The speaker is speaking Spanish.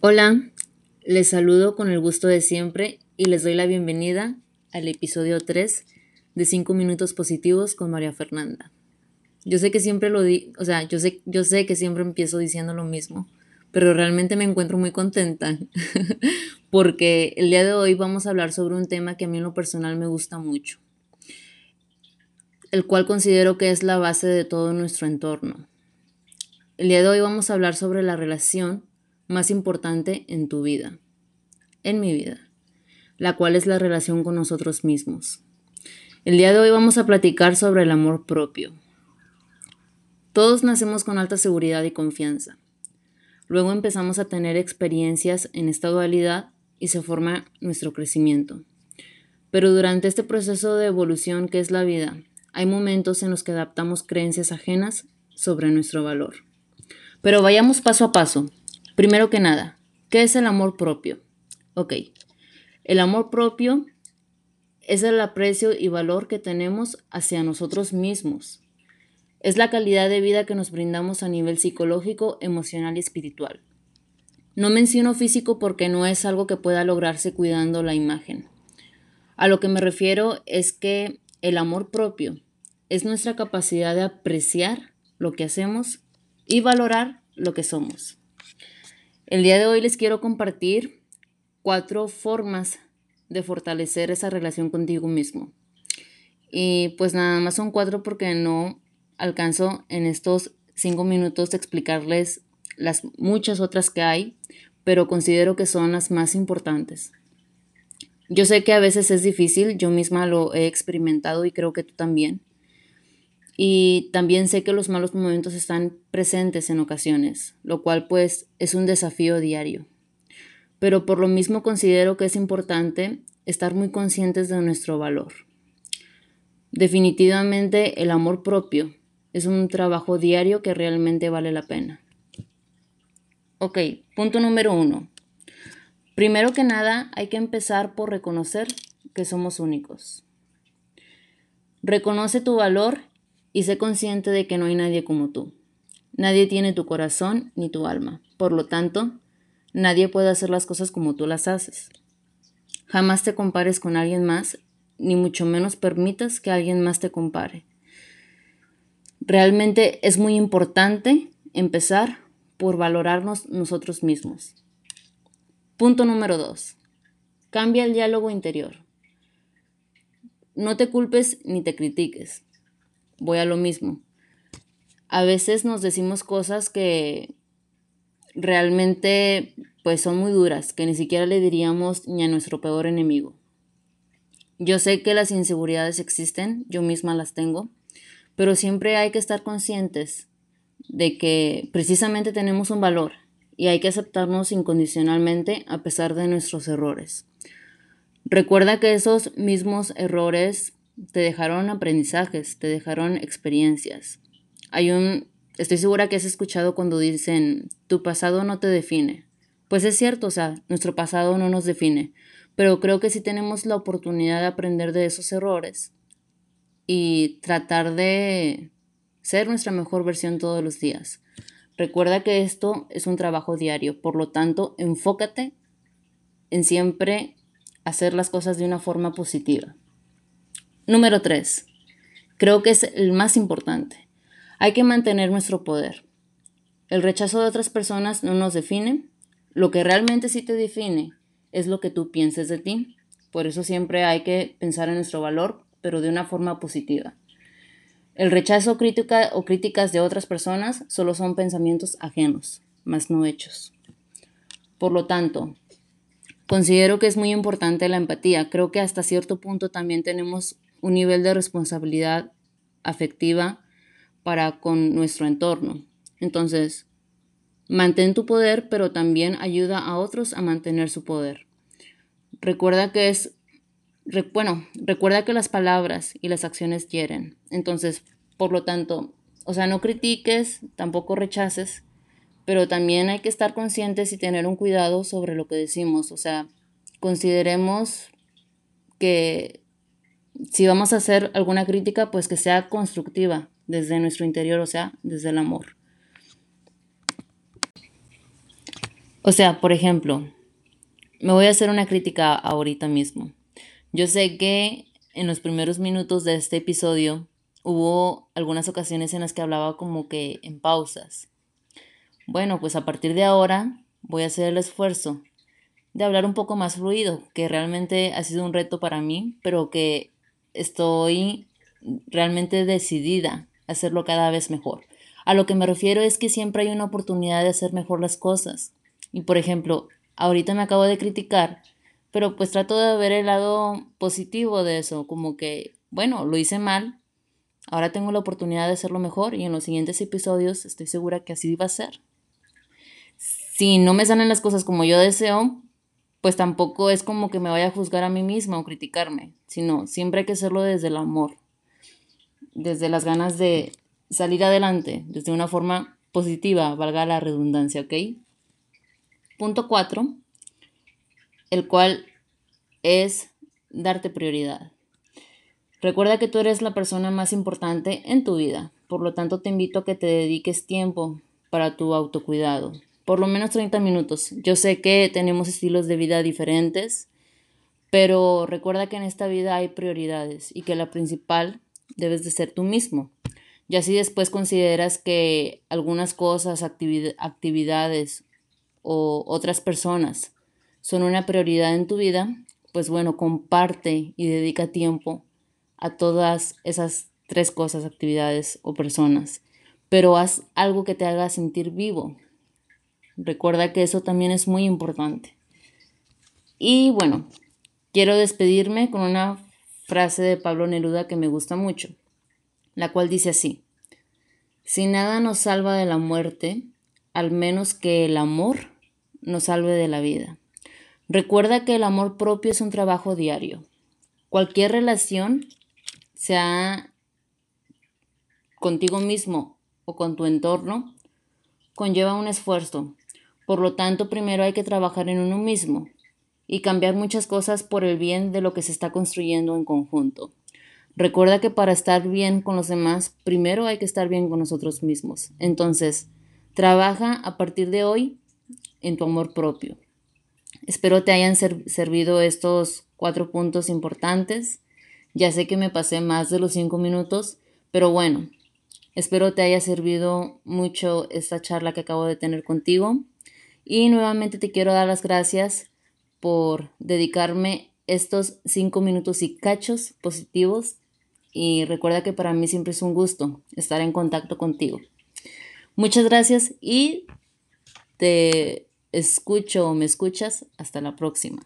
Hola, les saludo con el gusto de siempre y les doy la bienvenida al episodio 3 de 5 minutos positivos con María Fernanda. Yo sé que siempre lo di, o sea, yo sé, yo sé que siempre empiezo diciendo lo mismo, pero realmente me encuentro muy contenta porque el día de hoy vamos a hablar sobre un tema que a mí en lo personal me gusta mucho, el cual considero que es la base de todo nuestro entorno. El día de hoy vamos a hablar sobre la relación más importante en tu vida, en mi vida, la cual es la relación con nosotros mismos. El día de hoy vamos a platicar sobre el amor propio. Todos nacemos con alta seguridad y confianza. Luego empezamos a tener experiencias en esta dualidad y se forma nuestro crecimiento. Pero durante este proceso de evolución que es la vida, hay momentos en los que adaptamos creencias ajenas sobre nuestro valor. Pero vayamos paso a paso. Primero que nada, ¿qué es el amor propio? Ok, el amor propio es el aprecio y valor que tenemos hacia nosotros mismos. Es la calidad de vida que nos brindamos a nivel psicológico, emocional y espiritual. No menciono físico porque no es algo que pueda lograrse cuidando la imagen. A lo que me refiero es que el amor propio es nuestra capacidad de apreciar lo que hacemos y valorar lo que somos. El día de hoy les quiero compartir cuatro formas de fortalecer esa relación contigo mismo. Y pues nada más son cuatro porque no alcanzo en estos cinco minutos explicarles las muchas otras que hay, pero considero que son las más importantes. Yo sé que a veces es difícil, yo misma lo he experimentado y creo que tú también. Y también sé que los malos momentos están presentes en ocasiones, lo cual pues es un desafío diario. Pero por lo mismo considero que es importante estar muy conscientes de nuestro valor. Definitivamente el amor propio es un trabajo diario que realmente vale la pena. Ok, punto número uno. Primero que nada hay que empezar por reconocer que somos únicos. Reconoce tu valor y sé consciente de que no hay nadie como tú. Nadie tiene tu corazón ni tu alma. Por lo tanto, nadie puede hacer las cosas como tú las haces. Jamás te compares con alguien más, ni mucho menos permitas que alguien más te compare. Realmente es muy importante empezar por valorarnos nosotros mismos. Punto número dos. Cambia el diálogo interior. No te culpes ni te critiques voy a lo mismo. A veces nos decimos cosas que realmente pues son muy duras, que ni siquiera le diríamos ni a nuestro peor enemigo. Yo sé que las inseguridades existen, yo misma las tengo, pero siempre hay que estar conscientes de que precisamente tenemos un valor y hay que aceptarnos incondicionalmente a pesar de nuestros errores. Recuerda que esos mismos errores te dejaron aprendizajes, te dejaron experiencias. Hay un, estoy segura que has escuchado cuando dicen, tu pasado no te define. Pues es cierto, o sea, nuestro pasado no nos define, pero creo que sí tenemos la oportunidad de aprender de esos errores y tratar de ser nuestra mejor versión todos los días. Recuerda que esto es un trabajo diario, por lo tanto, enfócate en siempre hacer las cosas de una forma positiva. Número 3. Creo que es el más importante. Hay que mantener nuestro poder. El rechazo de otras personas no nos define. Lo que realmente sí te define es lo que tú pienses de ti. Por eso siempre hay que pensar en nuestro valor, pero de una forma positiva. El rechazo crítica o críticas de otras personas solo son pensamientos ajenos, más no hechos. Por lo tanto, considero que es muy importante la empatía. Creo que hasta cierto punto también tenemos un nivel de responsabilidad afectiva para con nuestro entorno. Entonces, mantén tu poder, pero también ayuda a otros a mantener su poder. Recuerda que es, bueno, recuerda que las palabras y las acciones hieren. Entonces, por lo tanto, o sea, no critiques, tampoco rechaces, pero también hay que estar conscientes y tener un cuidado sobre lo que decimos. O sea, consideremos que si vamos a hacer alguna crítica, pues que sea constructiva desde nuestro interior, o sea, desde el amor. O sea, por ejemplo, me voy a hacer una crítica ahorita mismo. Yo sé que en los primeros minutos de este episodio hubo algunas ocasiones en las que hablaba como que en pausas. Bueno, pues a partir de ahora voy a hacer el esfuerzo de hablar un poco más fluido, que realmente ha sido un reto para mí, pero que estoy realmente decidida a hacerlo cada vez mejor. A lo que me refiero es que siempre hay una oportunidad de hacer mejor las cosas. Y por ejemplo, ahorita me acabo de criticar, pero pues trato de ver el lado positivo de eso, como que, bueno, lo hice mal, ahora tengo la oportunidad de hacerlo mejor y en los siguientes episodios estoy segura que así va a ser. Si no me salen las cosas como yo deseo, pues tampoco es como que me vaya a juzgar a mí misma o criticarme, sino siempre hay que hacerlo desde el amor, desde las ganas de salir adelante, desde una forma positiva, valga la redundancia, ¿ok? Punto 4, el cual es darte prioridad. Recuerda que tú eres la persona más importante en tu vida, por lo tanto te invito a que te dediques tiempo para tu autocuidado, por lo menos 30 minutos. Yo sé que tenemos estilos de vida diferentes, pero recuerda que en esta vida hay prioridades y que la principal debes de ser tú mismo. Y así después consideras que algunas cosas, actividades o otras personas son una prioridad en tu vida, pues bueno, comparte y dedica tiempo a todas esas tres cosas, actividades o personas. Pero haz algo que te haga sentir vivo. Recuerda que eso también es muy importante. Y bueno, quiero despedirme con una frase de Pablo Neruda que me gusta mucho, la cual dice así, si nada nos salva de la muerte, al menos que el amor nos salve de la vida. Recuerda que el amor propio es un trabajo diario. Cualquier relación, sea contigo mismo o con tu entorno, conlleva un esfuerzo. Por lo tanto, primero hay que trabajar en uno mismo y cambiar muchas cosas por el bien de lo que se está construyendo en conjunto. Recuerda que para estar bien con los demás, primero hay que estar bien con nosotros mismos. Entonces, trabaja a partir de hoy en tu amor propio. Espero te hayan servido estos cuatro puntos importantes. Ya sé que me pasé más de los cinco minutos, pero bueno, espero te haya servido mucho esta charla que acabo de tener contigo. Y nuevamente te quiero dar las gracias por dedicarme estos cinco minutos y cachos positivos. Y recuerda que para mí siempre es un gusto estar en contacto contigo. Muchas gracias y te escucho o me escuchas. Hasta la próxima.